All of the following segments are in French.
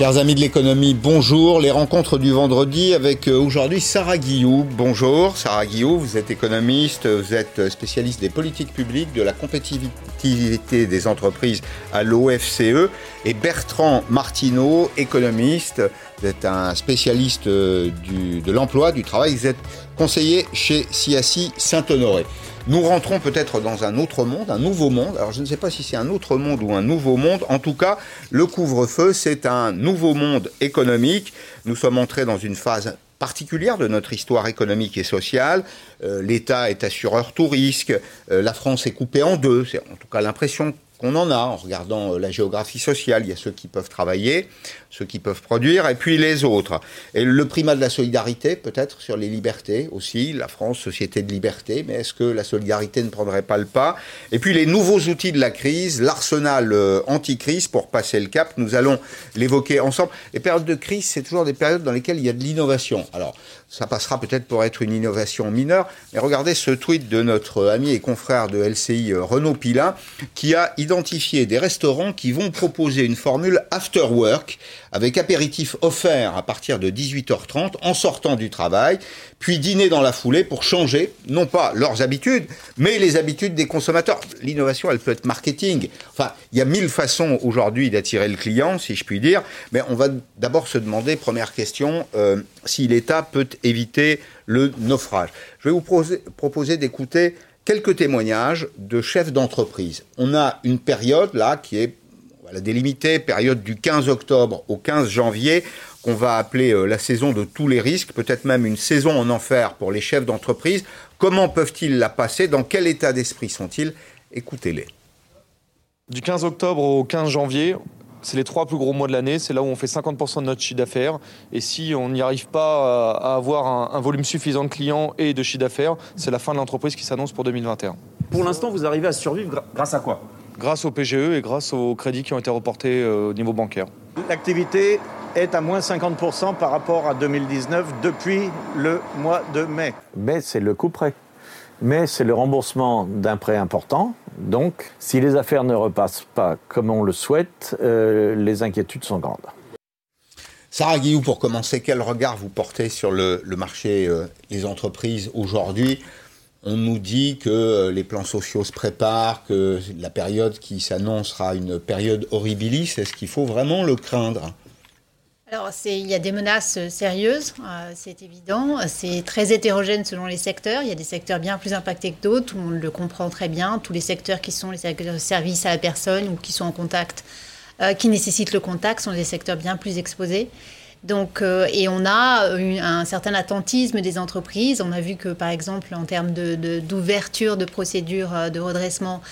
Chers amis de l'économie, bonjour. Les rencontres du vendredi avec euh, aujourd'hui Sarah Guillou. Bonjour Sarah Guillou, vous êtes économiste, vous êtes spécialiste des politiques publiques, de la compétitivité des entreprises à l'OFCE. Et Bertrand Martineau, économiste, vous êtes un spécialiste euh, du, de l'emploi, du travail, vous êtes conseiller chez CIACI Saint-Honoré. Nous rentrons peut-être dans un autre monde, un nouveau monde. Alors je ne sais pas si c'est un autre monde ou un nouveau monde. En tout cas, le couvre-feu, c'est un nouveau monde économique. Nous sommes entrés dans une phase particulière de notre histoire économique et sociale. Euh, L'État est assureur tout risque. Euh, la France est coupée en deux. C'est en tout cas l'impression qu'on en a en regardant euh, la géographie sociale. Il y a ceux qui peuvent travailler, ceux qui peuvent produire, et puis les autres. Et le primat de la solidarité, peut-être, sur les libertés aussi. La France, société de liberté, mais est-ce que la solidarité ne prendrait pas le pas? Et puis les nouveaux outils de la crise, l'arsenal euh, anti-crise pour passer le cap, nous allons l'évoquer ensemble. Les périodes de crise, c'est toujours des périodes dans lesquelles il y a de l'innovation. Alors, ça passera peut-être pour être une innovation mineure, mais regardez ce tweet de notre ami et confrère de LCI, euh, Renaud Pilin, qui a identifié des restaurants qui vont proposer une formule after work avec apéritif offert à partir de 18h30 en sortant du travail, puis dîner dans la foulée pour changer, non pas leurs habitudes, mais les habitudes des consommateurs. L'innovation, elle peut être marketing. Enfin, il y a mille façons aujourd'hui d'attirer le client, si je puis dire, mais on va d'abord se demander, première question, euh, si l'État peut éviter le naufrage. Je vais vous proposer d'écouter quelques témoignages de chefs d'entreprise. On a une période là qui est la délimiter, période du 15 octobre au 15 janvier, qu'on va appeler euh, la saison de tous les risques, peut-être même une saison en enfer pour les chefs d'entreprise. Comment peuvent-ils la passer? Dans quel état d'esprit sont-ils? Écoutez-les. Du 15 octobre au 15 janvier, c'est les trois plus gros mois de l'année, c'est là où on fait 50% de notre chiffre d'affaires. Et si on n'y arrive pas à avoir un, un, volume suffisant de clients et de chiffre d'affaires, c'est la fin de l'entreprise qui s'annonce pour 2021. Pour l'instant, vous arrivez à survivre grâce à quoi? Grâce au PGE et grâce aux crédits qui ont été reportés euh, au niveau bancaire. L'activité est à moins 50% par rapport à 2019 depuis le mois de mai. Mais c'est le coup prêt. Mais c'est le remboursement d'un prêt important. Donc, si les affaires ne repassent pas comme on le souhaite, euh, les inquiétudes sont grandes. Sarah Guillou, pour commencer, quel regard vous portez sur le, marché, euh, les entreprises aujourd'hui? On nous dit que euh, les plans sociaux se préparent, que la période qui s'annonce sera une période horribilis. Est-ce qu'il faut vraiment le craindre alors, il y a des menaces euh, sérieuses, euh, c'est évident. C'est très hétérogène selon les secteurs. Il y a des secteurs bien plus impactés que d'autres, on le comprend très bien. Tous les secteurs qui sont les secteurs de service à la personne ou qui sont en contact, qui nécessitent le contact, sont des secteurs bien plus exposés. Donc, euh, et on a un certain attentisme des entreprises. On a vu que, par exemple, en termes d'ouverture de, procédures euh, de redressement,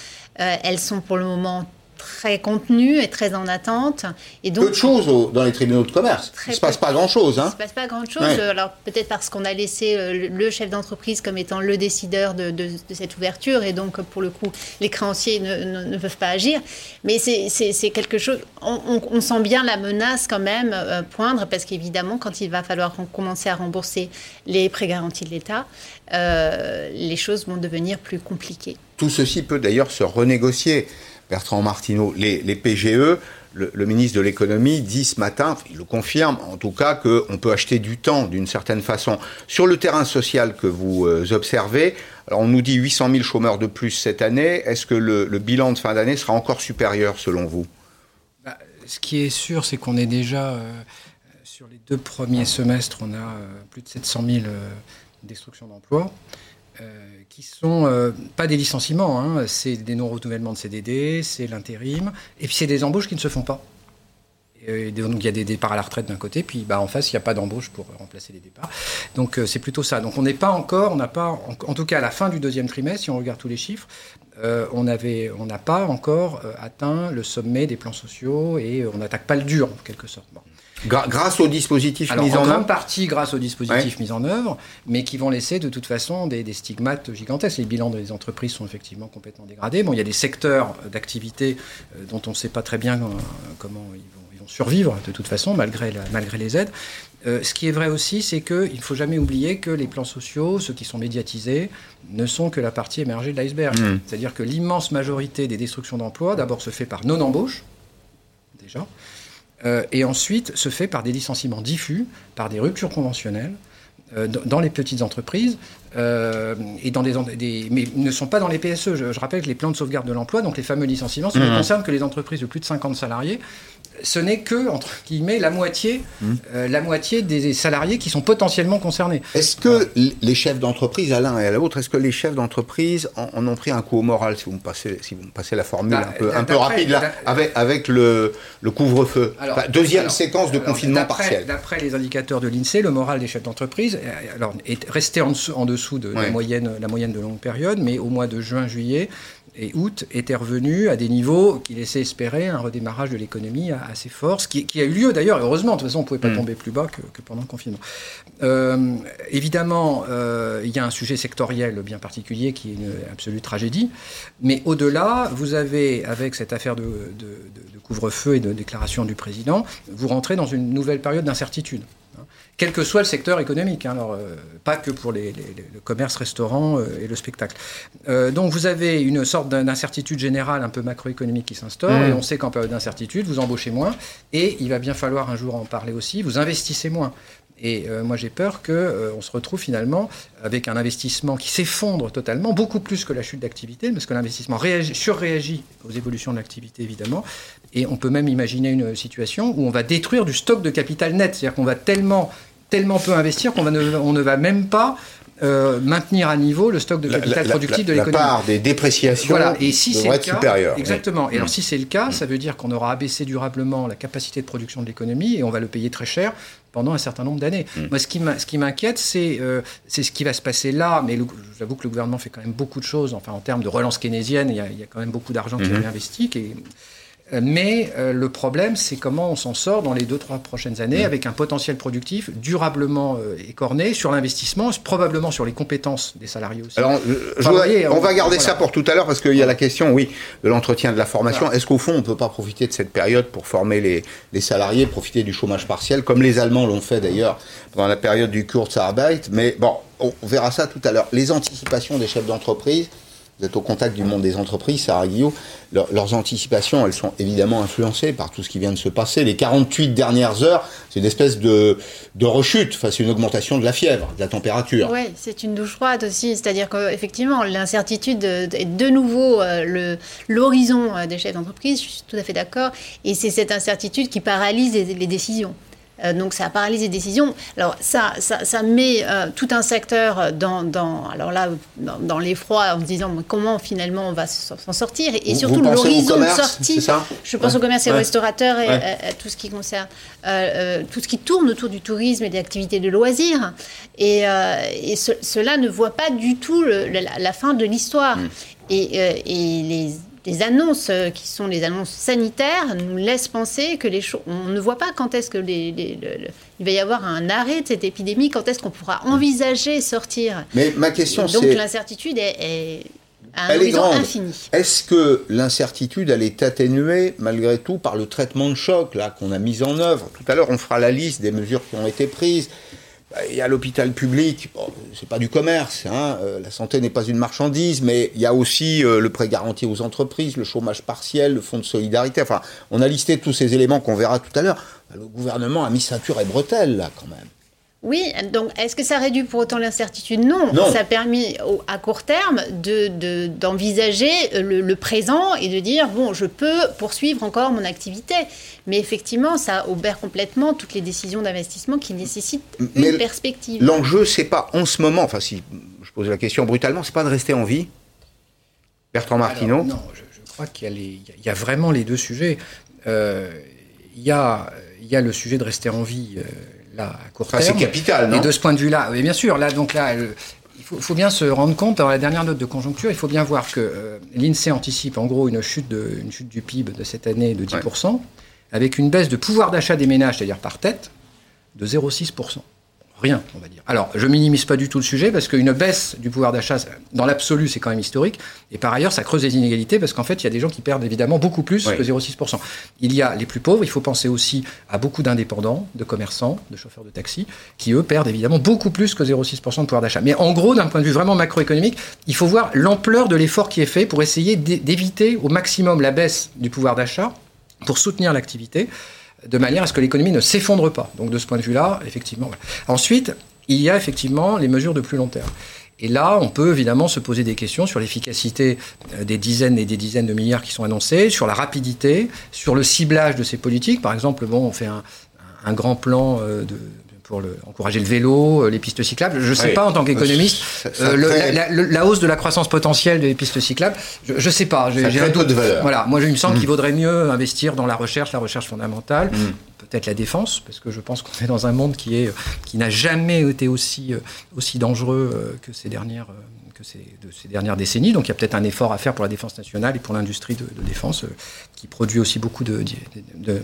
euh, elles sont pour le moment très contenu et très en attente. Et donc, Peu de choses dans les tribunaux de commerce. Il ne se passe pas grand-chose. Hein. Il ne se passe pas grand-chose. Alors peut-être parce qu'on a laissé euh, le chef d'entreprise comme étant le décideur de, de, cette ouverture et donc pour le coup les créanciers ne, ne, peuvent pas agir. Mais c'est quelque chose, on, on, sent bien la menace quand même euh, poindre parce qu'évidemment quand il va falloir commencer à rembourser les prêts garantis de l'État, euh, les choses vont devenir plus compliquées. Tout ceci peut d'ailleurs se renégocier. Bertrand Martineau, les, PGE, le, ministre de l'économie dit ce matin, il le confirme en tout cas, qu'on peut acheter du temps d'une certaine façon. Sur le terrain social que vous euh, observez, on nous dit 800 000 chômeurs de plus cette année, est-ce que le, bilan de fin d'année sera encore supérieur selon vous? Bah, Ce qui est sûr, c'est qu'on est déjà, euh, sur les deux premiers semestres, on a euh, plus de 700 000 destructions d'emplois. Euh, qui sont euh, pas des licenciements, hein, c'est des non-renouvellements de CDD, c'est l'intérim, et puis c'est des embauches qui ne se font pas. Et donc il y a des départs à la retraite d'un côté, puis bah, en face il n'y a pas d'embauche pour remplacer les départs. Donc euh, c'est plutôt ça. Donc on n'est pas encore, on n'a pas, en, tout cas à la fin du deuxième trimestre, si on regarde tous les chiffres, on n'a pas encore atteint le sommet des plans sociaux et on n'attaque pas le dur en quelque sorte grâce aux dispositifs mis en, en grande partie grâce aux dispositifs mis en œuvre, mais qui vont laisser de toute façon des, stigmates gigantesques. Les bilans des entreprises sont effectivement complètement dégradés. Bon, il y a des secteurs d'activité euh, dont on ne sait pas très bien euh, comment ils vont, survivre de toute façon, malgré, malgré les aides. Euh, ce qui est vrai aussi, c'est qu'il ne faut jamais oublier que les plans sociaux, ceux qui sont médiatisés, ne sont que la partie émergée de l'iceberg. Mmh. C'est-à-dire que l'immense majorité des destructions d'emplois, d'abord, se fait par non-embauche, déjà, euh, et ensuite se fait par des licenciements diffus, par des ruptures conventionnelles, euh, dans les petites entreprises euh, et dans des, des, mais ne sont pas dans les PSE. Je, je, rappelle que les plans de sauvegarde de l'emploi, donc les fameux licenciements, ça ne mmh. concernent que les entreprises de plus de 50 salariés ce n'est que, entre guillemets, la moitié, hmm. euh, la moitié des salariés qui sont potentiellement concernés. Est-ce que les chefs d'entreprise, à l'un et à l'autre, est-ce que les chefs d'entreprise en, ont pris un coup au moral, si vous me passez, si vous me passez la formule bah, un peu, un peu rapide, là, avec, avec le, le couvre-feu? Deuxième séquence de confinement partiel. D'après les indicateurs de l'INSEE, le moral des chefs d'entreprise euh, est resté en dessous, en dessous de la, moyenne, la moyenne de longue période, mais au mois de juin-juillet, et août était revenu à des niveaux qui laissaient espérer un redémarrage de l'économie assez fort, ce qui, a eu lieu d'ailleurs, heureusement, de toute façon on ne pouvait pas mm. tomber plus bas que, pendant le confinement. Euh, évidemment, euh, il y a un sujet sectoriel bien particulier qui est une absolue tragédie, mais au-delà, vous avez, avec cette affaire de, de couvre-feu et de déclaration du président, vous rentrez dans une nouvelle période d'incertitude quel que soit le secteur économique, hein, alors, euh, pas que pour les, le commerce, restaurant euh, et le spectacle. Euh, donc vous avez une sorte d'incertitude générale un peu macroéconomique qui s'instaure, mmh. et on sait qu'en période d'incertitude, vous embauchez moins, et il va bien falloir un jour en parler aussi, vous investissez moins. Et moi j'ai peur qu'on on se retrouve finalement avec un investissement qui s'effondre totalement, beaucoup plus que la chute d'activité, parce que l'investissement surréagit aux évolutions de l'activité évidemment, et on peut même imaginer une situation où on va détruire du stock de capital net, c'est-à-dire qu'on va tellement tellement peu investir qu'on on ne va même pas euh, maintenir à niveau le stock de capital productif de l'économie. La part des dépréciations voilà. et si devrait être supérieure. Exactement. Et alors si c'est le cas, ça veut dire qu'on aura abaissé durablement la capacité de production de l'économie et on va le payer très cher pendant un certain nombre d'années. Mm. Moi, ce qui m'inquiète, c'est euh, ce qui va se passer là, mais j'avoue que le gouvernement fait quand même beaucoup de choses, enfin en termes de relance keynésienne, il y a, il y a quand même beaucoup d'argent qui est mm-hmm. investi, qui mais euh, le problème, c'est comment on s'en sort dans les deux, trois prochaines années avec un potentiel productif durablement euh, écorné sur l'investissement, probablement sur les compétences des salariés aussi. Alors, on, va garder ça pour tout à l'heure parce qu'il y a la question, oui, de l'entretien de la formation. Est-ce qu'au fond, on ne peut pas profiter de cette période pour former les, les salariés, profiter du chômage partiel, comme les Allemands l'ont fait d'ailleurs pendant la période du Kurzarbeit? Mais bon, on verra ça tout à l'heure. Les anticipations des chefs d'entreprise vous êtes au contact du monde des entreprises, Sarah Guillaume, leurs anticipations, elles sont évidemment influencées par tout ce qui vient de se passer. Les 48 dernières heures, c'est une espèce de, de rechute, c'est une augmentation de la fièvre, de la température. Oui, c'est une douche froide aussi, c'est-à-dire qu'effectivement, l'incertitude est de nouveau euh, l'horizon euh, des chefs d'entreprise, je suis tout à fait d'accord, et c'est cette incertitude qui paralyse les décisions. Euh, donc ça paralyse les décisions. Alors ça, ça, met euh, tout un secteur dans, dans alors là, dans, l'effroi en se disant comment finalement on va s'en sortir? Et, surtout l'horizon de sortie. Je pense au commerce et aux restaurateurs et à, tout ce qui concerne euh, tout ce qui tourne autour du tourisme et des activités de loisirs. Et, et cela ne voit pas du tout la, fin de l'histoire. Mm. Et, et les les annonces euh, qui sont les annonces sanitaires nous laissent penser que les choses, on ne voit pas quand est-ce que les, il va y avoir un arrêt de cette épidémie, quand est-ce qu'on pourra envisager sortir. Mais ma question, c'est donc l'incertitude est, est un elle est grande. Est-ce que l'incertitude, elle est atténuée malgré tout par le traitement de choc là qu'on a mis en œuvre? Tout à l'heure, on fera la liste des mesures qui ont été prises. Bah, il y a l'hôpital public, bon, c'est pas du commerce, hein, euh, la santé n'est pas une marchandise, mais il y a aussi euh, le prêt garanti aux entreprises, le chômage partiel, le fonds de solidarité. Enfin, on a listé tous ces éléments qu'on verra tout à l'heure. Bah, le gouvernement a mis ceinture et bretelles là quand même. Oui, donc est-ce que ça réduit pour autant l'incertitude? Non. Ça a permis à court terme d'envisager de, le, présent et de dire, bon, je peux poursuivre encore mon activité. Mais effectivement, ça obère complètement toutes les décisions d'investissement qui nécessitent une perspective. L'enjeu, c'est pas en ce moment, enfin si je pose la question brutalement, c'est pas de rester en vie? Bertrand Martineau? Non, je, crois qu'il y, a vraiment les deux sujets. Euh, il y, a, y, a, le sujet de rester en vie. Euh, à court terme. C'est capital, non Et de ce point de vue-là, oui, bien sûr, là, donc là, il faut, bien se rendre compte, dans la dernière note de conjoncture, il faut bien voir que euh, l'INSEE anticipe en gros une chute, de, une chute du PIB de cette année de 10%, avec une baisse de pouvoir d'achat des ménages, c'est-à-dire par tête, de 0,6% rien, on va dire. Alors, je minimise pas du tout le sujet parce qu'une baisse du pouvoir d'achat, dans l'absolu, c'est quand même historique. Et par ailleurs, ça creuse les inégalités parce qu'en fait, il y a des gens qui perdent évidemment beaucoup plus que 0,6%. Il y a les plus pauvres, il faut penser aussi à beaucoup d'indépendants, de commerçants, de chauffeurs de taxi, qui eux perdent évidemment beaucoup plus que 0,6% de pouvoir d'achat. Mais en gros, d'un point de vue vraiment macroéconomique, il faut voir l'ampleur de l'effort qui est fait pour essayer d'éviter au maximum la baisse du pouvoir d'achat, pour soutenir l'activité. De manière à ce que l'économie ne s'effondre pas. Donc de ce point de vue-là, effectivement. Ensuite, il y a effectivement les mesures de plus long terme. Et là, on peut évidemment se poser des questions sur l'efficacité euh, des dizaines et des dizaines de milliards qui sont annoncés, sur la rapidité, sur le ciblage de ces politiques. Par exemple, bon, on fait un, un grand plan euh, de, pour le, encourager le vélo, euh, les pistes cyclables. Je ne sais Oui. pas en tant qu'économiste, euh, la, la- la hausse de la croissance potentielle des pistes cyclables, je ne sais pas. J'ai un doute. de valeur. Voilà, moi il me semble qu'il vaudrait mieux investir dans la recherche, la recherche fondamentale, peut-être la défense, parce que je pense qu'on est dans un monde qui est qui n'a jamais été aussi euh, aussi dangereux que ces dernières que ces, de ces dernières décennies. Donc il y a peut-être un effort à faire pour la défense nationale et pour l'industrie de, de défense, qui produit aussi beaucoup de, de- de-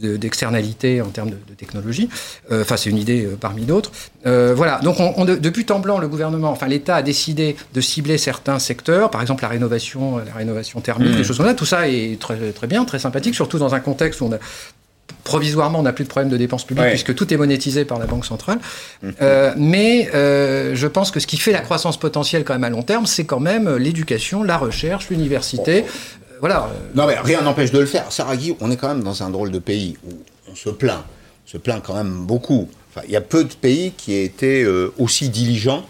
de- d'externalités en termes de, de technologie. Euh, Enfin, c'est une idée euh, parmi d'autres. Euh, voilà. Donc, on, on- de- depuis temps blanc, le gouvernement, enfin l'État a décidé de cibler certains secteurs, par exemple la rénovation, la rénovation thermique, des choses comme ça. Tout ça est très, très bien, très sympathique, surtout dans un contexte où on a provisoirement, on n'a plus de problème de dépenses publiques Ouais. puisque tout est monétisé par la Banque centrale. Euh, mais euh, je pense que ce qui fait la croissance potentielle quand même à long terme, c'est quand même l'éducation, la recherche, l'université. Voilà. Non, mais rien n'empêche de le faire. Sarah Guy, on est quand même dans un drôle de pays où on se plaint. On se plaint quand même beaucoup. Il y a peu de pays qui aient été euh, aussi diligents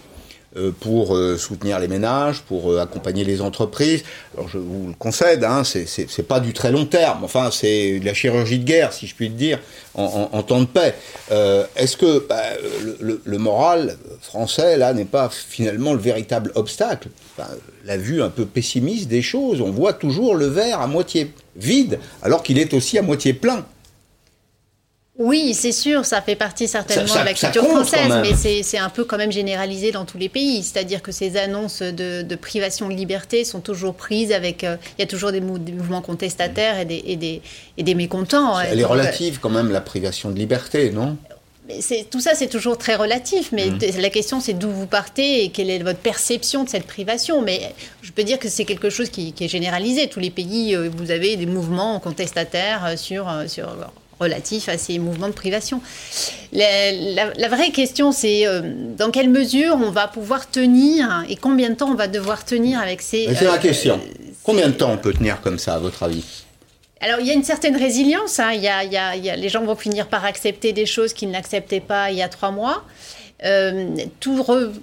pour euh, soutenir les ménages, pour euh, accompagner les entreprises. Alors, je vous le concède, hein, c'est- pas du très long terme. Enfin, c'est de la chirurgie de guerre, si je puis le dire, en, temps de paix. Euh, Est-ce que bah, le, moral français, là, n'est pas finalement le véritable obstacle? La vue un peu pessimiste des choses, on voit toujours le verre à moitié vide, alors qu'il est aussi à moitié plein. Oui, c'est sûr, ça fait partie certainement Ça- ça- de la culture française, mais c'est un peu quand même généralisé dans tous les pays. C'est-à-dire que ces annonces de, de privation de liberté sont toujours prises avec. euh, Il y a toujours des, mou- des mouvements contestataires et des, et des, et des mécontents. Elle est relative quand même, la privation de liberté, non? Tout ça, c'est toujours très relatif, mais Mm. de- la question, c'est d'où vous partez et quelle est votre perception de cette privation. Mais je peux dire que c'est quelque chose qui, qui est généralisé. Tous les pays, euh, vous avez des mouvements contestataires euh, sur, sur relatifs à ces mouvements de privation. La, la- la vraie question, c'est euh, dans quelle mesure on va pouvoir tenir et combien de temps on va devoir tenir avec ces. C'est la euh, question. euh, Combien de temps on peut tenir comme ça, à votre avis? Alors, il y a une certaine résilience. hein. Il y a, il y a- il y a- les gens vont finir par accepter des choses qu'ils n'acceptaient pas il y a trois mois. Euh, tout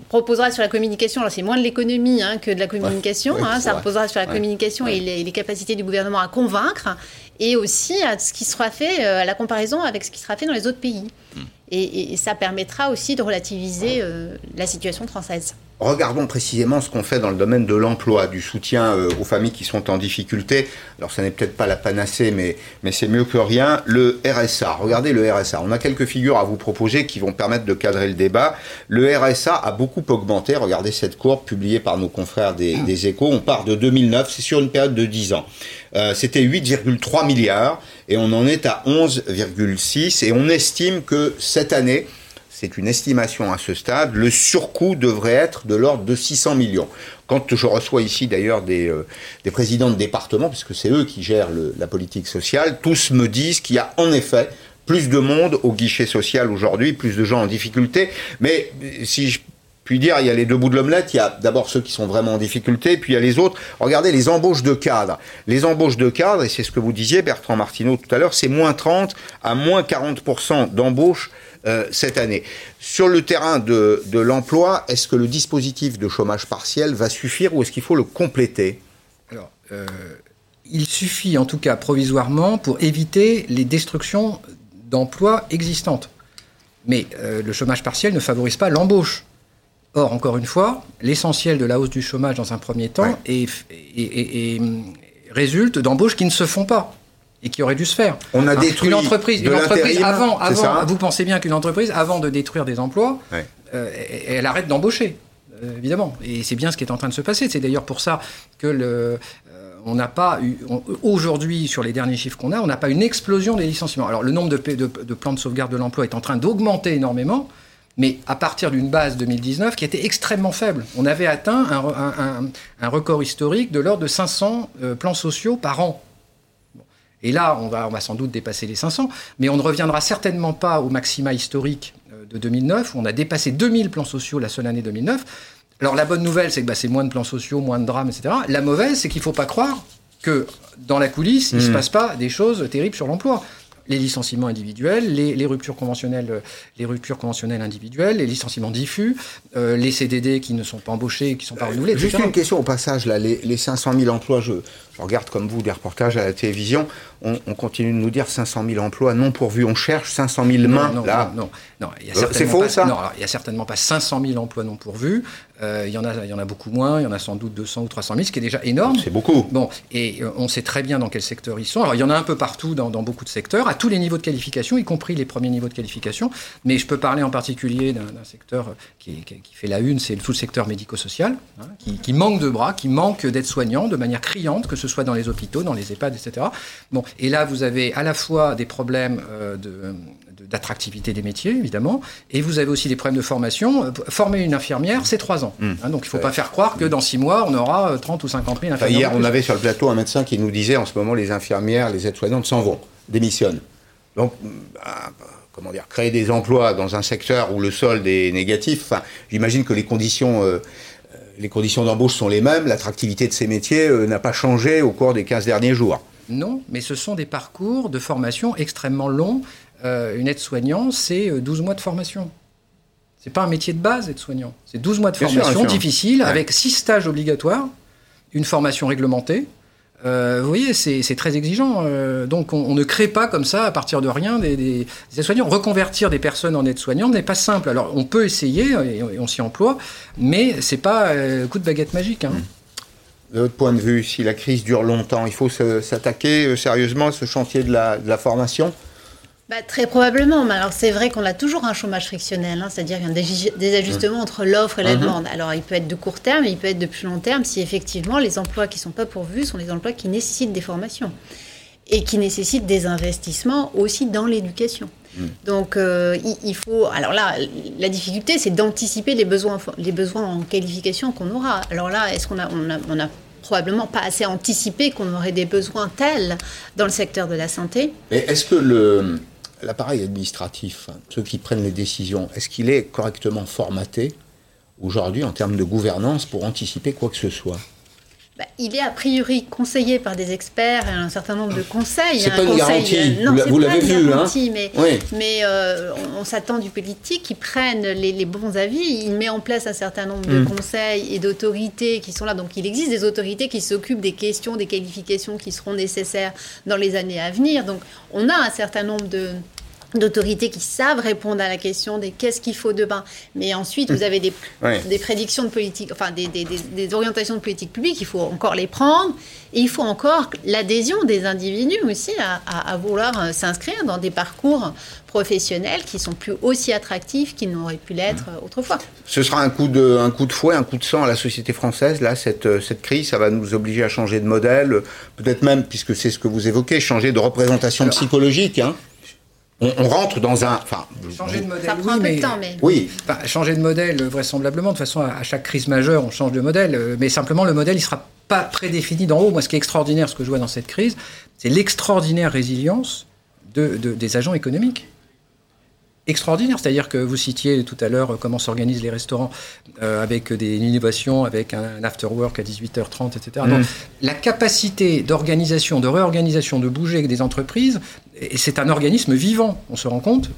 reposera sur la communication. Alors, c'est moins de l'économie hein, que de la communication. ouais, hein. Ça vrai. reposera sur la Ouais. communication Ouais. et les, les capacités du gouvernement à convaincre et aussi à ce qui sera fait, euh, à la comparaison avec ce qui sera fait dans les autres pays. Hmm. Et, et- et ça permettra aussi de relativiser euh, la situation française. Regardons précisément ce qu'on fait dans le domaine de l'emploi, du soutien euh, aux familles qui sont en difficulté. Alors, ça n'est peut-être pas la panacée, mais, mais c'est mieux que rien. Le RSA. Regardez le RSA. On a quelques figures à vous proposer qui vont permettre de cadrer le débat. Le RSA a beaucoup augmenté. Regardez cette courbe publiée par nos confrères des, des échos. On part de 2009. C'est sur une période de 10 ans. Euh, C'était 8,3 milliards et on en est à 11,6 et on estime que cette année, c'est une estimation à ce stade, le surcoût devrait être de l'ordre de 600 millions. Quand je reçois ici d'ailleurs des, euh, des présidents de département, puisque c'est eux qui gèrent la politique sociale, tous me disent qu'il y a en effet plus de monde au guichet social aujourd'hui, plus de gens en difficulté. Mais euh, si je puis dire, il y a les deux bouts de l'omelette. Il y a d'abord ceux qui sont vraiment en difficulté, puis il y a les autres. Regardez les embauches de cadres. Les embauches de cadres, et c'est ce que vous disiez, Bertrand Martineau, tout à l'heure, c'est moins 30 à moins 40% d'embauches euh, cette année. Sur le terrain de, de l'emploi, est-ce que le dispositif de chômage partiel va suffire ou est-ce qu'il faut le compléter? Alors, euh, il suffit en tout cas provisoirement pour éviter les destructions d'emplois existantes. Mais euh, le chômage partiel ne favorise pas l'embauche. Or, encore une fois, l'essentiel de la hausse du chômage dans un premier temps Ouais. est- est- est- est, résulte d'embauches qui ne se font pas et qui auraient dû se faire. On a Hein, détruit une entreprise, de une entreprise avant, avant, vous pensez bien qu'une entreprise, avant de détruire des emplois, Ouais. euh, elle arrête d'embaucher, euh, évidemment. Et c'est bien ce qui est en train de se passer. C'est d'ailleurs pour ça que le, euh, on n'a pas eu, aujourd'hui, sur les derniers chiffres qu'on a, on n'a pas une explosion des licenciements. Alors le nombre de, pa- de- de plans de sauvegarde de l'emploi est en train d'augmenter énormément. Mais à partir d'une base 2019 qui était extrêmement faible. On avait atteint un, re- un- un- un record historique de l'ordre de 500 euh, plans sociaux par an. Et là, on va, on va sans doute dépasser les 500, mais on ne reviendra certainement pas au maxima historique euh, de 2009, où on a dépassé 2000 plans sociaux la seule année 2009. Alors la bonne nouvelle, c'est que bah, c'est moins de plans sociaux, moins de drames, etc. La mauvaise, c'est qu'il ne faut pas croire que dans la coulisse, il ne se passe pas des choses terribles sur l'emploi. Les licenciements individuels, les, ruptures conventionnelles, les ruptures conventionnelles individuelles, les licenciements diffus, euh, les CDD qui ne sont pas embauchés, qui ne sont pas renouvelés. Juste une question au passage là, les, les 500 000 emplois, je, je, regarde comme vous des reportages à la télévision, on, on, continue de nous dire 500 000 emplois non pourvus, on cherche 500 000 mains non, là. Non, non, non. C'est faux pas, ça? Non, il n'y a certainement pas 500 000 emplois non pourvus. Euh, il, y en a, il y en a beaucoup moins, il y en a sans doute 200 ou 300 000, ce qui est déjà énorme. C'est beaucoup. Bon, et euh, on sait très bien dans quel secteur ils sont. Alors il y en a un peu partout dans, dans, beaucoup de secteurs, à tous les niveaux de qualification, y compris les premiers niveaux de qualification. Mais je peux parler en particulier d'un secteur qui, qui, qui, fait la une, c'est tout le secteur médico-social, hein, qui, qui, manque de bras, qui manque d'aides-soignants de manière criante, que ce soit dans les hôpitaux, dans les EHPAD, etc. Bon, et là vous avez à la fois des problèmes euh, de d'attractivité des métiers, évidemment. Et vous avez aussi des problèmes de formation. Euh, former une infirmière, c'est trois ans. Mmh. Hein, donc il ne faut pas faire croire que dans six mois, on aura 30 euh, ou 50 000 infirmières. Enfin, hier, on avait sur le plateau un médecin qui nous disait en ce moment, les infirmières, les aides-soignantes s'en vont, démissionnent. Donc, bah, comment dire, créer des emplois dans un secteur où le solde est négatif, enfin, j'imagine que les conditions... Euh, les conditions d'embauche sont les mêmes, l'attractivité de ces métiers euh, n'a pas changé au cours des 15 derniers jours. Non, mais ce sont des parcours de formation extrêmement longs euh, une aide-soignant, c'est 12 euh, mois de formation. C'est pas un métier de base, aide-soignant. C'est 12 mois de formation difficile, ouais. avec 6 stages obligatoires, une formation réglementée. Euh, vous voyez, c'est très exigeant. Euh, donc, on, on, ne crée pas comme ça, à partir de rien, des, des, des aides-soignants. Reconvertir des personnes en aides-soignants n'est pas simple. Alors, on peut essayer, et, on s'y emploie, mais c'est pas euh, coup de baguette magique. Hein. De votre point de vue, si la crise dure longtemps, il faut s'attaquer sérieusement à ce chantier de la, de la formation bah, très probablement, mais alors c'est vrai qu'on a toujours un chômage frictionnel, hein, c'est-à-dire qu'il y a un désajustement entre l'offre et la mmh. demande. Alors il peut être de court terme, mais il peut être de plus long terme si effectivement les emplois qui ne sont pas pourvus sont des emplois qui nécessitent des formations et qui nécessitent des investissements aussi dans l'éducation. Mmh. Donc euh, il, il, faut. Alors là, la difficulté, c'est d'anticiper les besoins, les besoins en qualification qu'on aura. Alors là, est-ce qu'on a, on a, on a probablement pas assez anticipé qu'on aurait des besoins tels dans le secteur de la santé? Mais est-ce que le l'appareil administratif, ceux qui prennent les décisions, est-ce qu'il est correctement formaté aujourd'hui en termes de gouvernance pour anticiper quoi que ce soit? Bah, il est a priori conseillé par des experts et un certain nombre de conseils. C'est pas une garantie. Euh, non, vous l'avez vu, garantie, hein mais, oui. mais euh, on, on s'attend du politique qui prenne les, les, bons avis. Il met en place un certain nombre de mm. conseils et d'autorités qui sont là. Donc il existe des autorités qui s'occupent des questions, des qualifications qui seront nécessaires dans les années à venir. Donc on a un certain nombre de d'autorités qui savent répondre à la question des qu'est-ce qu'il faut demain. Mais ensuite, vous avez des, ouais. des prédictions de politique, enfin des, des, des, orientations de politique publique, il faut encore les prendre. Et il faut encore l'adhésion des individus aussi à, à, à vouloir s'inscrire dans des parcours professionnels qui sont plus aussi attractifs qu'ils n'auraient pu l'être autrefois. Ce sera un coup, de, un coup de fouet, un coup de sang à la société française, là, cette, cette crise, ça va nous obliger à changer de modèle, peut-être même, puisque c'est ce que vous évoquez, changer de représentation Alors, psychologique. Hein on, on, rentre dans un. Enfin, changer de modèle. Ça prend oui, un peu mais, de temps, mais. Oui. Enfin, changer de modèle, vraisemblablement. De toute façon, à chaque crise majeure, on change de modèle. Mais simplement, le modèle, il sera pas prédéfini d'en haut. Moi, ce qui est extraordinaire, ce que je vois dans cette crise, c'est l'extraordinaire résilience de, de, des agents économiques extraordinaire. C'est-à-dire que vous citiez tout à l'heure comment s'organisent les restaurants euh, avec des innovations, avec un after-work à 18h30, etc. Mmh. Donc, la capacité d'organisation, de réorganisation, de bouger avec des entreprises, et c'est un organisme vivant. On se rend compte,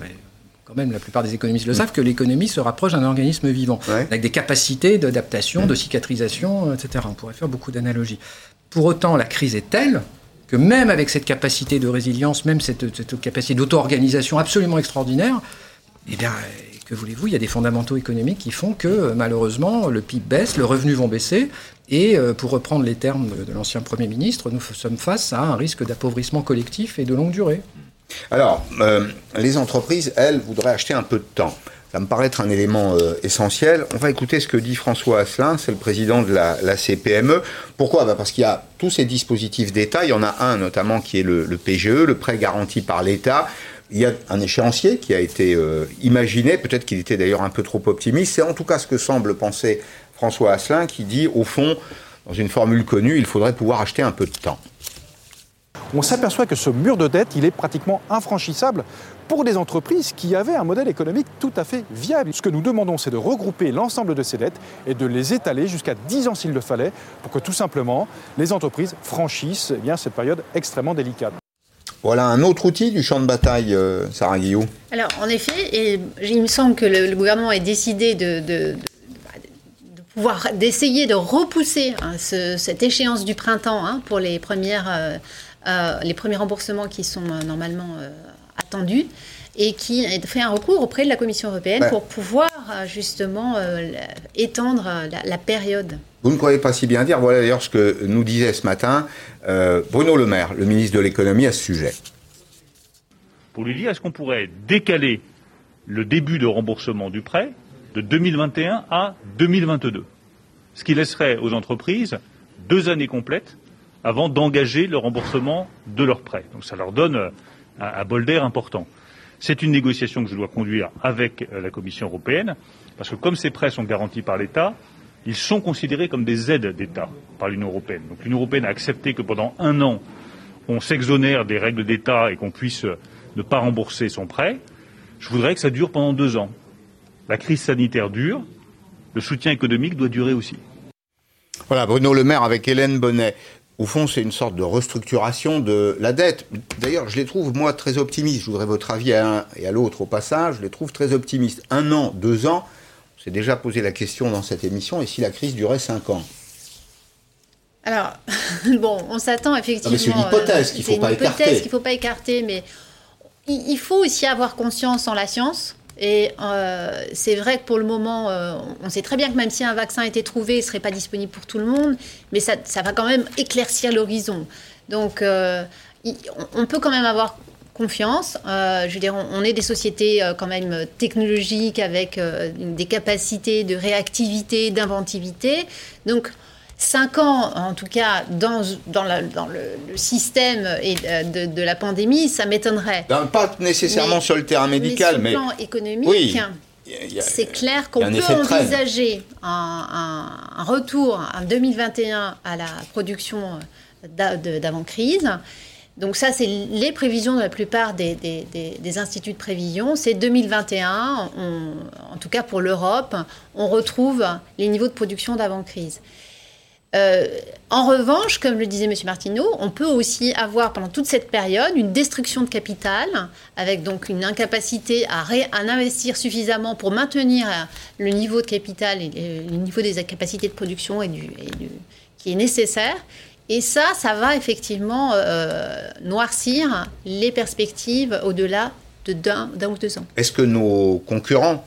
quand même la plupart des économistes le mmh. savent, que l'économie se rapproche d'un organisme vivant, ouais. avec des capacités d'adaptation, mmh. de cicatrisation, etc. On pourrait faire beaucoup d'analogies. Pour autant, la crise est telle que même avec cette capacité de résilience, même cette, capacité d'auto-organisation absolument extraordinaire, eh bien, que voulez-vous, il y a des fondamentaux économiques qui font que malheureusement le PIB baisse, le revenu vont baisser, et euh, pour reprendre les termes de l'ancien Premier ministre, nous sommes face à un risque d'appauvrissement collectif et de longue durée. Alors, euh, les entreprises, elles, voudraient acheter un peu de temps. Ça me paraît être un élément euh, essentiel. On va écouter ce que dit François Asselin, c'est le président de la, CPME. Pourquoi? Bah Parce qu'il y a tous ces dispositifs d'État. Il y en a un notamment qui est le, PGE, le prêt garanti par l'État. Il y a un échéancier qui a été euh, imaginé, peut-être qu'il était d'ailleurs un peu trop optimiste. C'est en tout cas ce que semble penser François Asselin, qui dit, au fond, dans une formule connue, il faudrait pouvoir acheter un peu de temps. On s'aperçoit que ce mur de dette, il est pratiquement infranchissable pour des entreprises qui avaient un modèle économique tout à fait viable. Ce que nous demandons, c'est de regrouper l'ensemble de ces dettes et de les étaler jusqu'à 10 ans s'il le fallait, pour que tout simplement les entreprises franchissent eh bien, cette période extrêmement délicate. Voilà un autre outil du champ de bataille, euh, Sarah Guillaume. Alors, en effet, et il me semble que le, gouvernement ait décidé de, de, pouvoir d'essayer de repousser hein, cette échéance du printemps hein, pour les premières euh, les premiers remboursements qui sont normalement attendus et qui a fait un recours auprès de la Commission européenne pour pouvoir justement étendre la, période. Vous ne croyez pas si bien dire. Voilà d'ailleurs ce que nous disait ce matin Bruno Le Maire, le ministre de l'économie, à ce sujet pour lui dire est-ce qu'on pourrait décaler le début de remboursement du prêt de 2021 à 2022, ce qui laisserait aux entreprises deux années complètes avant d'engager le remboursement de leurs prêts. Donc ça leur donne un, bol d'air important. C'est une négociation que je dois conduire avec euh, la Commission européenne, parce que comme ces prêts sont garantis par l'État, ils sont considérés comme des aides d'État par l'Union européenne. Donc l'Union européenne a accepté que pendant un an, on s'exonère des règles d'État et qu'on puisse ne pas rembourser son prêt. Je voudrais que ça dure pendant deux ans. La crise sanitaire dure, le soutien économique doit durer aussi. Voilà, Bruno Le Maire avec Hélène Bonnet. Au fond, c'est une sorte de restructuration de la dette. D'ailleurs, je les trouve, moi, très optimistes. Je voudrais votre avis à l'un et à l'autre au passage. Je les trouve très optimistes. Un an, deux ans, on s'est déjà posé la question dans cette émission, et si la crise durait cinq ans? Alors, bon, on s'attend effectivement. C'est une hypothèse qu'il ne faut pas écarter. C'est une hypothèse qu'il ne faut pas écarter, mais il faut aussi avoir conscience en la science. Et euh, c'est vrai que pour le moment, euh, on sait très bien que même si un vaccin était trouvé, il ne serait pas disponible pour tout le monde, mais ça, va quand même éclaircir l'horizon. Donc, euh, on peut quand même avoir confiance. je veux dire, on, est des sociétés quand même technologiques avec des capacités de réactivité, d'inventivité. Donc, Cinq ans, en tout cas, dans, dans, dans le, système et euh, de, la pandémie, ça m'étonnerait. pas nécessairement sur le terrain médical, mais. Sur le plan économique. c'est clair qu'on peut envisager un, retour en 2021 à la production d'avant-crise. Donc ça, c'est les prévisions de la plupart des, des, instituts de prévision. C'est 2021, en tout cas pour l'Europe, on retrouve les niveaux de production d'avant-crise. Euh, en revanche, comme le disait M. Martineau, on peut aussi avoir pendant toute cette période une destruction de capital, avec donc une incapacité à, investir suffisamment pour maintenir le niveau de capital et le niveau des capacités de production qui est nécessaire. Et ça, ça va effectivement euh, noircir les perspectives au-delà de d'un ou deux ans. Est-ce que nos concurrents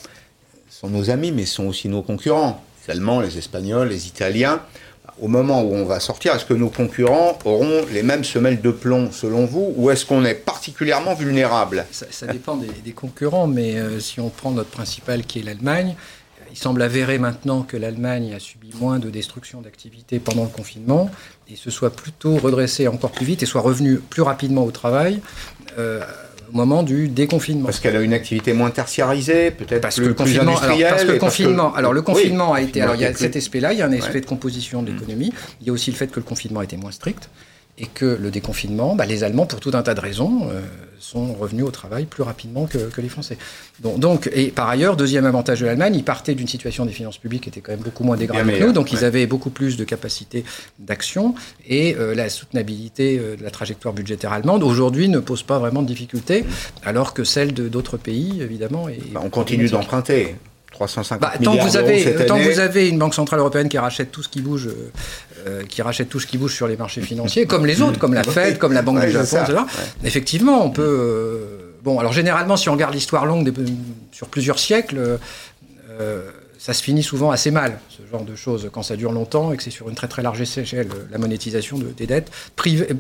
sont nos amis, mais sont aussi nos concurrents Les Allemands, les Espagnols, les Italiens au moment où on va sortir, est-ce que nos concurrents auront les mêmes semelles de plomb selon vous ou est-ce qu'on est particulièrement vulnérable? Ça, dépend des, concurrents, mais euh, si on prend notre principal qui est l'Allemagne, il semble avéré maintenant que l'Allemagne a subi moins de destruction d'activité pendant le confinement et se soit plutôt redressée encore plus vite et soit revenue plus rapidement au travail. Euh, au moment du déconfinement. Parce qu'elle a une activité moins tertiarisée, peut-être parce que le confinement, alors, parce que le confinement, alors le confinement a été, alors il y a cet aspect-là, il y a un aspect de composition de l'économie, il y a aussi le fait que le confinement a été moins strict et que le déconfinement, bah, les Allemands, pour tout un tas de raisons, euh, sont revenus au travail plus rapidement que, les Français. Donc, donc, et par ailleurs, deuxième avantage de l'Allemagne, ils partaient d'une situation des finances publiques qui était quand même beaucoup moins dégradée que nous, donc ils avaient beaucoup plus de capacité d'action, et euh, la soutenabilité euh, de la trajectoire budgétaire allemande, aujourd'hui, ne pose pas vraiment de difficultés, alors que celle d'autres pays, évidemment... Est bah, on continue d'emprunter. 350 bah, tant milliards vous avez, tant que vous avez une banque centrale européenne qui rachète tout ce qui bouge, euh, qui rachète tout ce qui bouge sur les marchés financiers, comme les autres, comme la Fed, comme la Banque du Japon, etc. Effectivement, on peut. Euh, bon, alors généralement, si on regarde l'histoire longue sur plusieurs siècles. Euh, ça se finit souvent assez mal, ce genre de choses, quand ça dure longtemps et que c'est sur une très très large échelle la monétisation des dettes